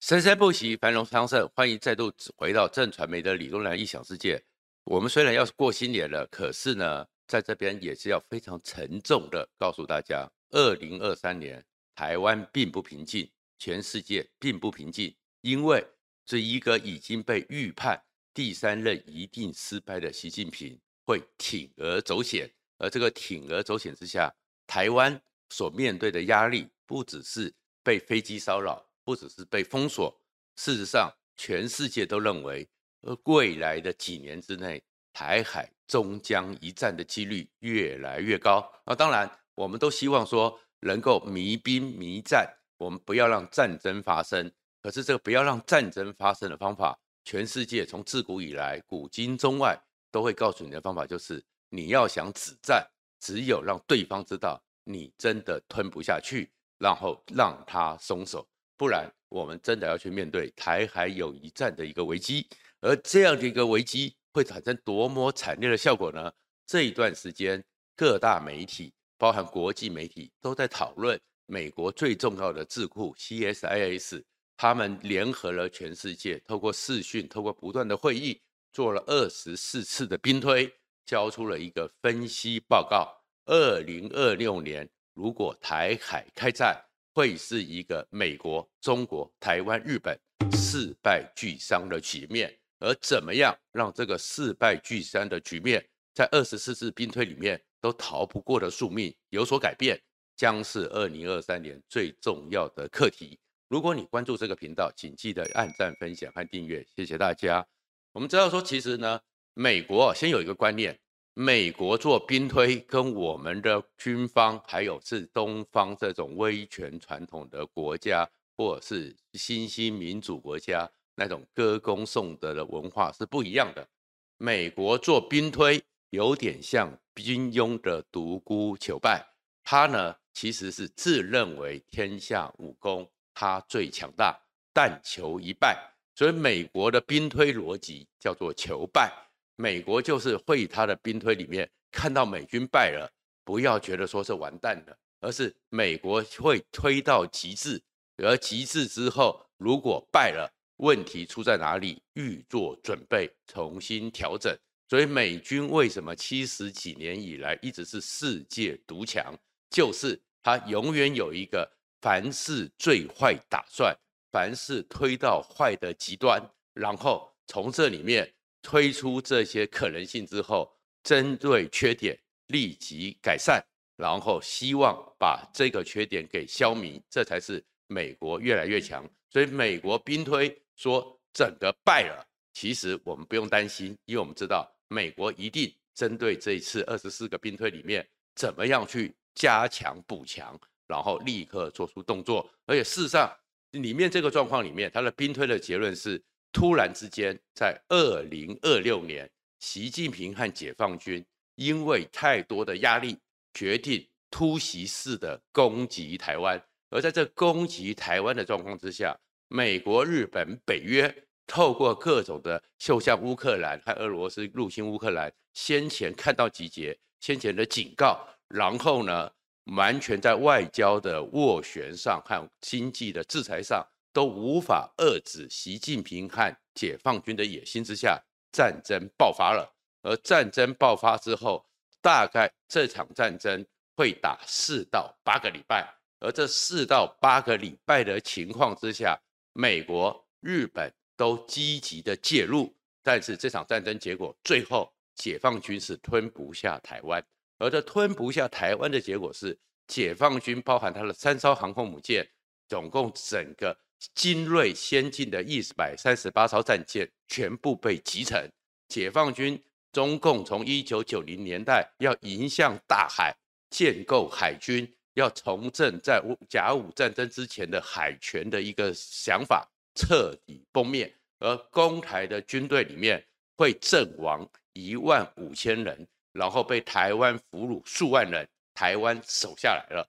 生生不息，繁荣昌盛。欢迎再度回到正传媒的李东来异想世界。我们虽然要过新年了，可是呢，在这边也是要非常沉重的告诉大家：二零二三年台湾并不平静，全世界并不平静，因为这一个已经被预判第三任一定失败的习近平会铤而走险，而这个铤而走险之下，台湾所面对的压力不只是被飞机骚扰。不只是被封锁，事实上，全世界都认为，呃，未来的几年之内，台海终将一战的几率越来越高。那当然，我们都希望说能够弭兵弭战，我们不要让战争发生。可是，这个不要让战争发生的方法，全世界从自古以来，古今中外都会告诉你的方法，就是你要想止战，只有让对方知道你真的吞不下去，然后让他松手。不然，我们真的要去面对台海有一战的一个危机，而这样的一个危机会产生多么惨烈的效果呢？这一段时间，各大媒体，包含国际媒体，都在讨论美国最重要的智库 CSIS，他们联合了全世界，透过视讯，透过不断的会议，做了二十四次的兵推，交出了一个分析报告：二零二六年，如果台海开战。会是一个美国、中国、台湾、日本四败俱伤的局面，而怎么样让这个四败俱伤的局面在二十四次兵推里面都逃不过的宿命有所改变，将是二零二三年最重要的课题。如果你关注这个频道，请记得按赞、分享和订阅，谢谢大家。我们知道说，其实呢，美国先有一个观念。美国做兵推，跟我们的军方，还有是东方这种威权传统的国家，或者是新兴民主国家那种歌功颂德的文化是不一样的。美国做兵推，有点像金庸的独孤求败，他呢其实是自认为天下武功他最强大，但求一败，所以美国的兵推逻辑叫做求败。美国就是会以他的兵推里面看到美军败了，不要觉得说是完蛋了，而是美国会推到极致，而极致之后如果败了，问题出在哪里？预做准备，重新调整。所以美军为什么七十几年以来一直是世界独强？就是他永远有一个凡事最坏打算，凡事推到坏的极端，然后从这里面。推出这些可能性之后，针对缺点立即改善，然后希望把这个缺点给消弭，这才是美国越来越强。所以美国兵推说整个败了，其实我们不用担心，因为我们知道美国一定针对这一次二十四个兵推里面怎么样去加强补强，然后立刻做出动作。而且事实上，里面这个状况里面，他的兵推的结论是。突然之间，在二零二六年，习近平和解放军因为太多的压力，决定突袭式的攻击台湾。而在这攻击台湾的状况之下，美国、日本、北约透过各种的，就像乌克兰和俄罗斯入侵乌克兰，先前看到集结，先前的警告，然后呢，完全在外交的斡旋上和经济的制裁上。都无法遏制习近平和解放军的野心之下，战争爆发了。而战争爆发之后，大概这场战争会打四到八个礼拜。而这四到八个礼拜的情况之下，美国、日本都积极的介入，但是这场战争结果最后，解放军是吞不下台湾。而这吞不下台湾的结果是，解放军包含他的三艘航空母舰，总共整个。精锐先进的一百三十八艘战舰全部被击沉。解放军中共从一九九零年代要迎向大海，建构海军，要重振在甲午战争之前的海权的一个想法彻底崩灭。而攻台的军队里面会阵亡一万五千人，然后被台湾俘虏数万人，台湾守下来了。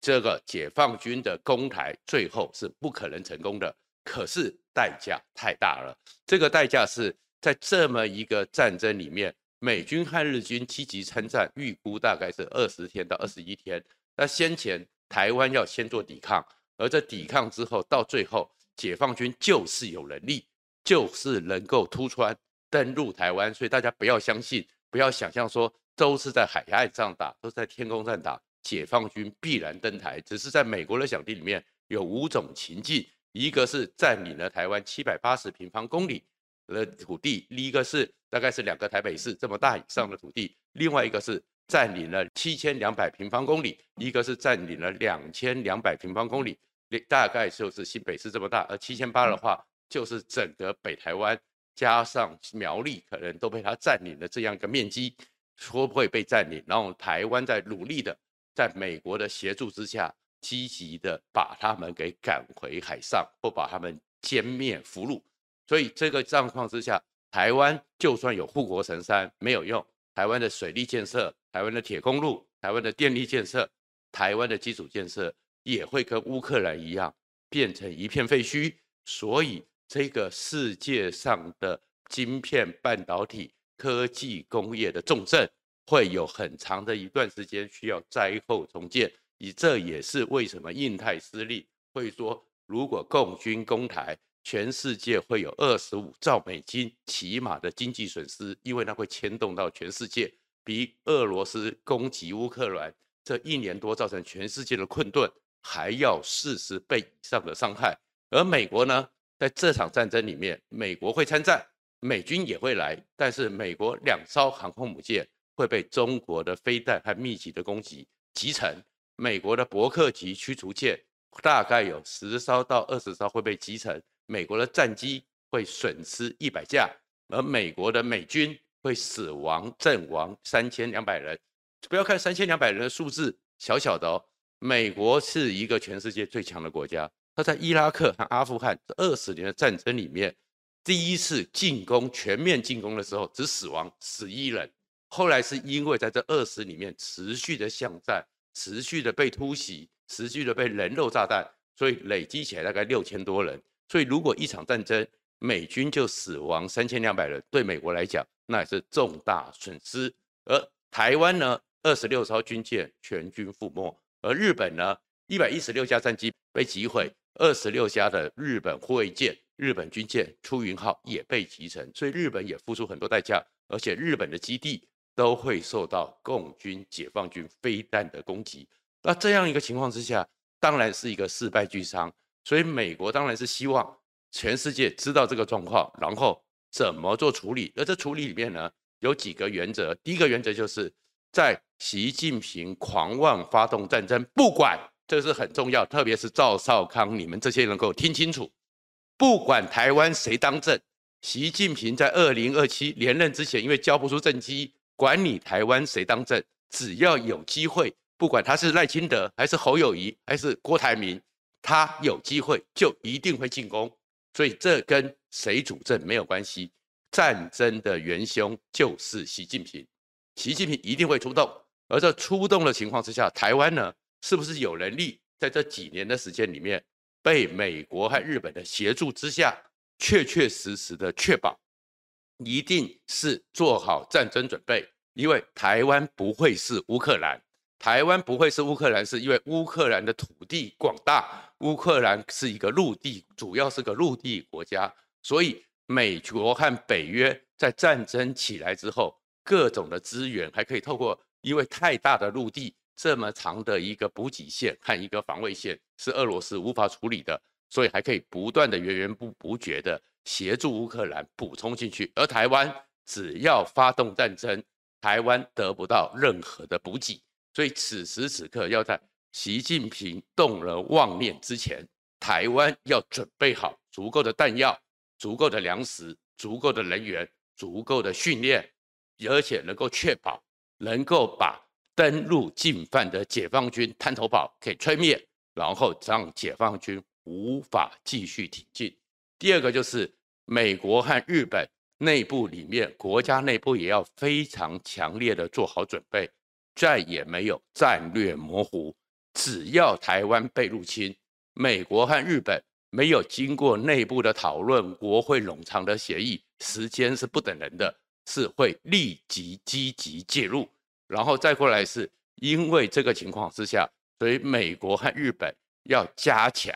这个解放军的攻台最后是不可能成功的，可是代价太大了。这个代价是在这么一个战争里面，美军和日军积极参战，预估大概是二十天到二十一天。那先前台湾要先做抵抗，而这抵抗之后，到最后解放军就是有能力，就是能够突穿登陆台湾，所以大家不要相信，不要想象说都是在海岸上打，都是在天空上打，解放军必然登台。只是在美国的想定里面有五种情境，一个是占领了台湾七百八十平方公里的土地，另一个是大概是两个台北市这么大以上的土地，另外一个是。占领了七千两百平方公里，一个是占领了两千两百平方公里，大概就是新北市这么大，而七千八的话，就是整个北台湾加上苗栗，可能都被他占领了这样一个面积，会不会被占领？然后台湾在努力的，在美国的协助之下，积极的把他们给赶回海上，或把他们歼灭俘虏。所以这个状况之下，台湾就算有护国神山，没有用。台湾的水利建设、台湾的铁公路、台湾的电力建设、台湾的基础建设，也会跟乌克兰一样变成一片废墟。所以，这个世界上的晶片、半导体、科技工业的重镇，会有很长的一段时间需要灾后重建。以这也是为什么印太司令会说，如果共军攻台，全世界会有二十五兆美金起码的经济损失，因为那会牵动到全世界，比俄罗斯攻击乌克兰这一年多造成全世界的困顿还要四十倍以上的伤害。而美国呢，在这场战争里面，美国会参战，美军也会来，但是美国两艘航空母舰会被中国的飞弹和密集的攻击击沉，美国的伯克级驱逐舰大概有十艘到二十艘会被击沉。美国的战机会损失一百架，而美国的美军会死亡阵亡三千两百人。不要看三千两百人的数字小小的哦，美国是一个全世界最强的国家。他在伊拉克和阿富汗这二十年的战争里面，第一次进攻全面进攻的时候只死亡十一人，后来是因为在这二十里面持续的巷战，持续的被突袭，持续的被人肉炸弹，所以累积起来大概六千多人。所以，如果一场战争，美军就死亡三千两百人，对美国来讲，那也是重大损失。而台湾呢，二十六艘军舰全军覆没；而日本呢，一百一十六架战机被击毁，二十六架的日本护卫舰、日本军舰出云号也被击沉。所以，日本也付出很多代价，而且日本的基地都会受到共军、解放军飞弹的攻击。那这样一个情况之下，当然是一个事败俱伤。所以美国当然是希望全世界知道这个状况，然后怎么做处理。而这处理里面呢，有几个原则。第一个原则就是在习近平狂妄发动战争，不管这是很重要，特别是赵少康，你们这些人给我听清楚，不管台湾谁当政，习近平在二零二七连任之前，因为交不出政绩，管你台湾谁当政，只要有机会，不管他是赖清德还是侯友谊还是郭台铭。他有机会就一定会进攻，所以这跟谁主政没有关系。战争的元凶就是习近平，习近平一定会出动。而这出动的情况之下，台湾呢，是不是有能力在这几年的时间里面，被美国和日本的协助之下，确确实实的确保，一定是做好战争准备，因为台湾不会是乌克兰。台湾不会是乌克兰，是因为乌克兰的土地广大，乌克兰是一个陆地，主要是个陆地国家，所以美国和北约在战争起来之后，各种的资源还可以透过，因为太大的陆地，这么长的一个补给线和一个防卫线是俄罗斯无法处理的，所以还可以不断的源源不不绝的协助乌克兰补充进去，而台湾只要发动战争，台湾得不到任何的补给。所以此时此刻，要在习近平动了妄念之前，台湾要准备好足够的弹药、足够的粮食、足够的人员、足够的训练，而且能够确保能够把登陆进犯的解放军滩头堡给吹灭，然后让解放军无法继续挺进。第二个就是美国和日本内部里面，国家内部也要非常强烈的做好准备。再也没有战略模糊，只要台湾被入侵，美国和日本没有经过内部的讨论，国会冗长的协议，时间是不等人的，是会立即积极介入。然后再过来是因为这个情况之下，所以美国和日本要加强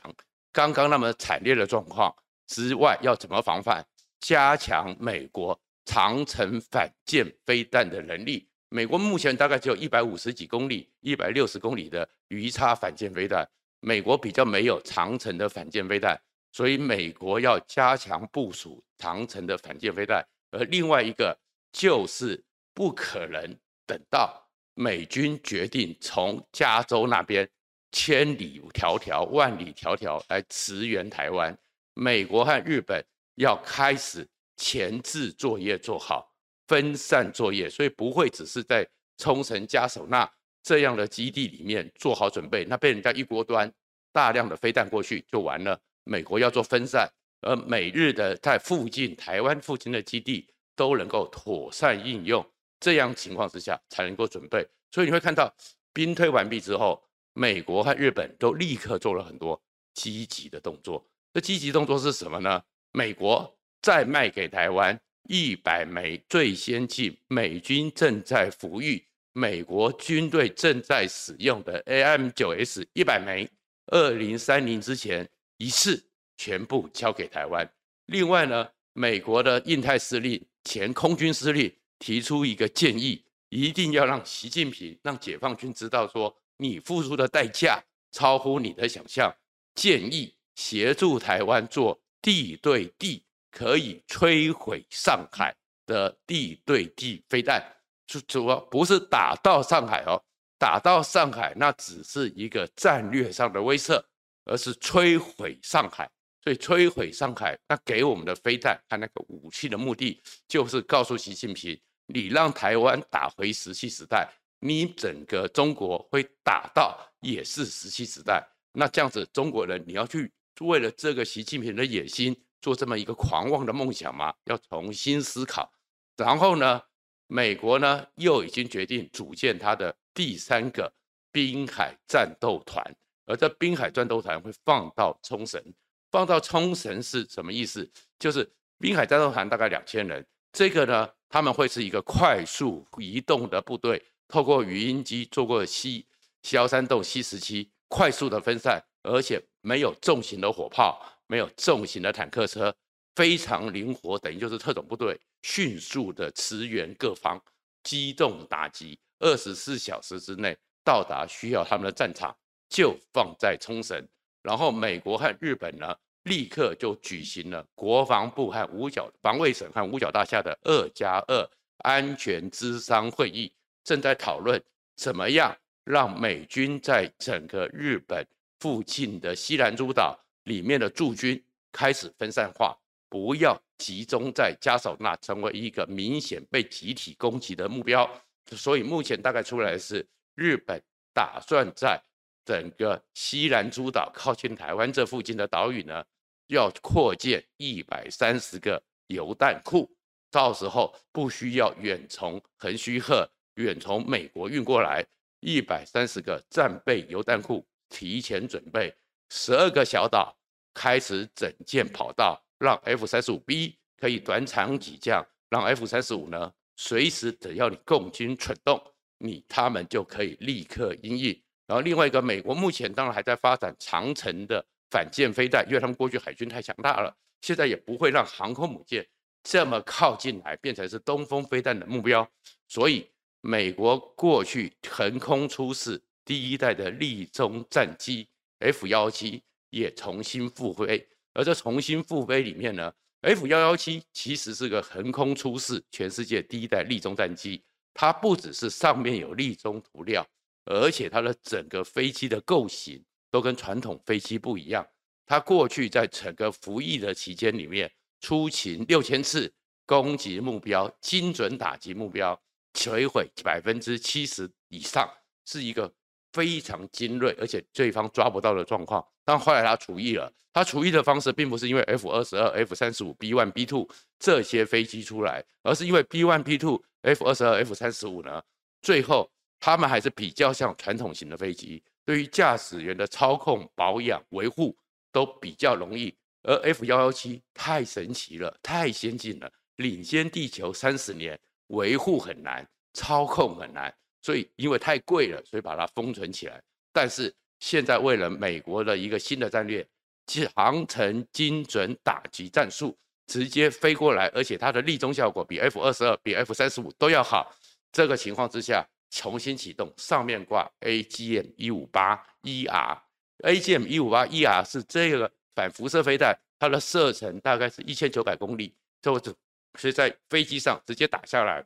刚刚那么惨烈的状况之外，要怎么防范？加强美国长城反舰飞弹的能力。美国目前大概只有一百五十几公里、一百六十公里的鱼叉反舰飞弹，美国比较没有长城的反舰飞弹，所以美国要加强部署长城的反舰飞弹。而另外一个就是不可能等到美军决定从加州那边千里迢迢、万里迢迢来驰援台湾，美国和日本要开始前置作业做好。分散作业，所以不会只是在冲绳、嘉手纳这样的基地里面做好准备，那被人家一锅端大量的飞弹过去就完了。美国要做分散，而美日的在附近、台湾附近的基地都能够妥善应用，这样情况之下才能够准备。所以你会看到兵推完毕之后，美国和日本都立刻做了很多积极的动作。这积极动作是什么呢？美国再卖给台湾。一百枚最先进、美军正在服役、美国军队正在使用的 AIM-9S 一百枚，二零三零之前一次全部交给台湾。另外呢，美国的印太司令、前空军司令提出一个建议，一定要让习近平、让解放军知道说，你付出的代价超乎你的想象，建议协助台湾做地对地。可以摧毁上海的地对地飞弹，就主要不是打到上海哦，打到上海那只是一个战略上的威慑，而是摧毁上海。所以摧毁上海，那给我们的飞弹和那个武器的目的，就是告诉习近平，你让台湾打回石器时代，你整个中国会打到也是石器时代。那这样子，中国人你要去为了这个习近平的野心。做这么一个狂妄的梦想吗？要重新思考。然后呢，美国呢又已经决定组建他的第三个滨海战斗团，而这滨海战斗团会放到冲绳。放到冲绳是什么意思？就是滨海战斗团大概两千人，这个呢他们会是一个快速移动的部队，透过语音机做过 C 幺三洞 C 十七快速的分散，而且没有重型的火炮。没有重型的坦克车，非常灵活，等于就是特种部队，迅速的驰援各方，机动打击，二十四小时之内到达需要他们的战场，就放在冲绳。然后美国和日本呢，立刻就举行了国防部和五角防卫省和五角大厦的二加二安全咨商会议，正在讨论怎么样让美军在整个日本附近的西南诸岛。里面的驻军开始分散化，不要集中在嘉手纳，成为一个明显被集体攻击的目标。所以目前大概出来是，日本打算在整个西南诸岛靠近台湾这附近的岛屿呢，要扩建一百三十个油弹库，到时候不需要远从横须贺、远从美国运过来，一百三十个战备油弹库提前准备。十二个小岛开始整建跑道，让 F 三十五 B 可以短场起降，让 F 三十五呢随时只要你共军蠢动，你他们就可以立刻应应。然后另外一个，美国目前当然还在发展长城的反舰飞弹，因为他们过去海军太强大了，现在也不会让航空母舰这么靠近来，变成是东风飞弹的目标。所以美国过去横空出世第一代的利中战机。F 幺幺七也重新复飞，而这重新复飞里面呢，F 幺幺七其实是个横空出世，全世界第一代利中战机。它不只是上面有利中涂料，而且它的整个飞机的构型都跟传统飞机不一样。它过去在整个服役的期间里面，出勤六千次，攻击目标，精准打击目标，摧毁百分之七十以上，是一个。非常精锐，而且对方抓不到的状况。但后来他除役了，他除役的方式并不是因为 F 二十二、F 三十五、B one、B two 这些飞机出来，而是因为 B one、B two、F 二十二、F 三十五呢，最后他们还是比较像传统型的飞机，对于驾驶员的操控、保养、维护都比较容易。而 F 幺幺七太神奇了，太先进了，领先地球三十年，维护很难，操控很难。所以，因为太贵了，所以把它封存起来。但是现在为了美国的一个新的战略，其航程精准打击战术，直接飞过来，而且它的立中效果比 F 二十二、比 F 三十五都要好。这个情况之下，重新启动，上面挂 AGM 一五八 ER，AGM 一五八 ER 是这个反辐射飞弹，它的射程大概是一千九百公里，就是所以在飞机上直接打下来，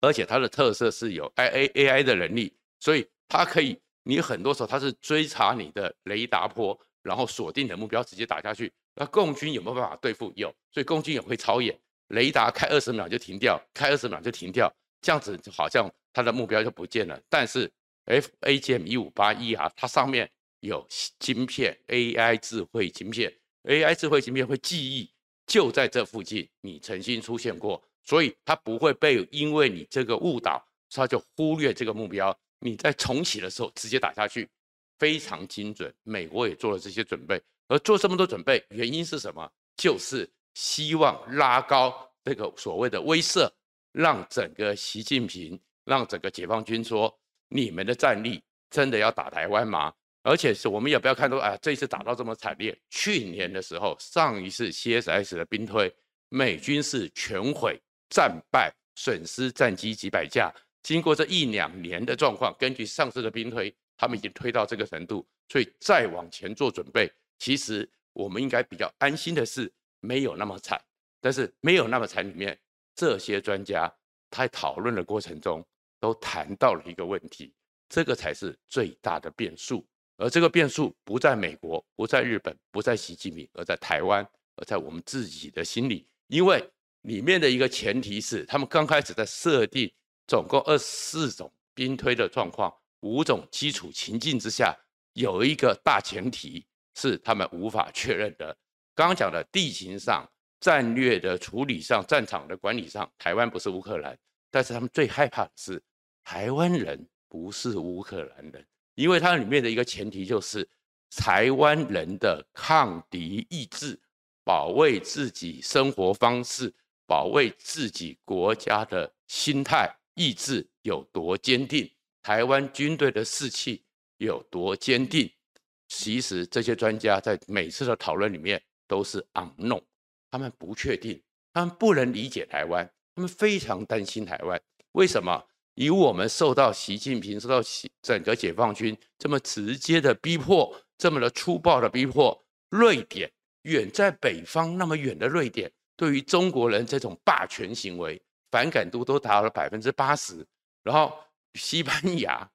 而且它的特色是有 AI 的能力，所以它可以，你很多时候它是追查你的雷达波，然后锁定的目标直接打下去。那共军有没有办法对付？有，所以共军也会超演，雷达开二十秒就停掉，开二十秒就停掉。这样子就好像它的目标就不见了，但是 F A G M 一五八一啊它上面有晶片 AI 智慧晶片，AI 智慧晶片会记忆就在这附近，你曾经出现过，所以它不会被因为你这个误导，它就忽略这个目标。你在重启的时候直接打下去，非常精准。美国也做了这些准备，而做这么多准备，原因是什么？就是希望拉高这个所谓的威慑。让整个习近平，让整个解放军说，你们的战力真的要打台湾吗？而且是我们也不要看到，啊，这一次打到这么惨烈。去年的时候，上一次 CSS 的兵推，美军是全毁、战败、损失战机几百架。经过这一两年的状况，根据上次的兵推，他们已经推到这个程度，所以再往前做准备。其实我们应该比较安心的是，没有那么惨。但是没有那么惨里面。这些专家在讨论的过程中都谈到了一个问题，这个才是最大的变数。而这个变数不在美国，不在日本，不在习近平，而在台湾，而在我们自己的心里。因为里面的一个前提是，他们刚开始在设定总共二十四种兵推的状况，五种基础情境之下，有一个大前提是他们无法确认的。刚刚讲的地形上。战略的处理上，战场的管理上，台湾不是乌克兰，但是他们最害怕的是台湾人不是乌克兰人，因为它里面的一个前提就是台湾人的抗敌意志、保卫自己生活方式、保卫自己国家的心态意志有多坚定，台湾军队的士气有多坚定。其实这些专家在每次的讨论里面都是 unknown。他们不确定，他们不能理解台湾，他们非常担心台湾。为什么？以我们受到习近平、受到整个解放军这么直接的逼迫，这么的粗暴的逼迫，瑞典远在北方那么远的瑞典，对于中国人这种霸权行为反感度都达到了百分之八十。然后西班牙、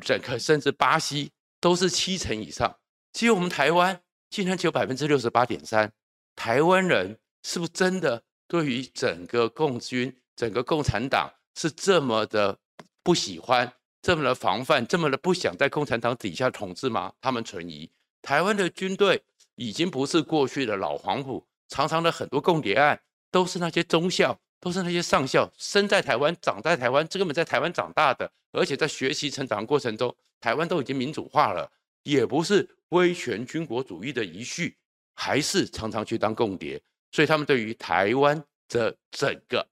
整个甚至巴西都是七成以上，只有我们台湾竟然只有百分之六十八点三。台湾人是不是真的对于整个共军、整个共产党是这么的不喜欢、这么的防范、这么的不想在共产党底下统治吗？他们存疑。台湾的军队已经不是过去的老黄埔，常常的很多共谍案都是那些中校，都是那些上校，生在台湾、长在台湾，这根本在台湾长大的，而且在学习成长过程中，台湾都已经民主化了，也不是威权军国主义的遗绪。还是常常去当共谍，所以他们对于台湾的整个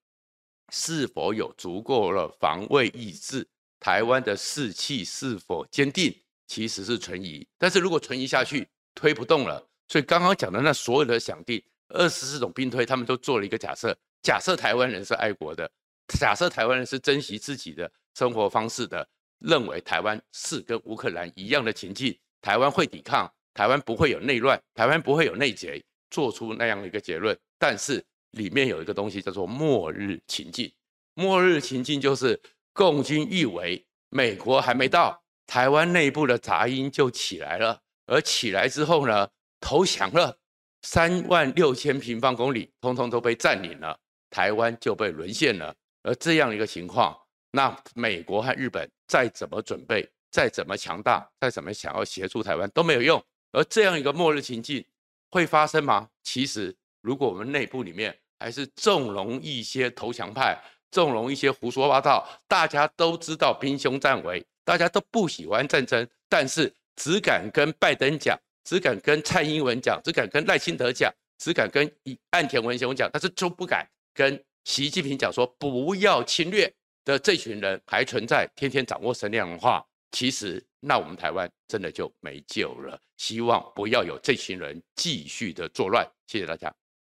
是否有足够的防卫意志，台湾的士气是否坚定，其实是存疑。但是如果存疑下去，推不动了。所以刚刚讲的那所有的想定，二十四种兵推，他们都做了一个假设：假设台湾人是爱国的，假设台湾人是珍惜自己的生活方式的，认为台湾是跟乌克兰一样的情境，台湾会抵抗。台湾不会有内乱，台湾不会有内贼，做出那样的一个结论。但是里面有一个东西叫做末日情境，末日情境就是共军以为美国还没到，台湾内部的杂音就起来了，而起来之后呢，投降了，三万六千平方公里通通都被占领了，台湾就被沦陷了。而这样一个情况，那美国和日本再怎么准备，再怎么强大，再怎么想要协助台湾都没有用。而这样一个末日情境会发生吗？其实，如果我们内部里面还是纵容一些投降派，纵容一些胡说八道，大家都知道兵凶战危，大家都不喜欢战争，但是只敢跟拜登讲，只敢跟蔡英文讲，只敢跟赖清德讲，只敢跟岸田文雄讲，但是就不敢跟习近平讲说不要侵略的这群人还存在，天天掌握声量的话，其实那我们台湾真的就没救了。希望不要有这群人继续的作乱。谢谢大家。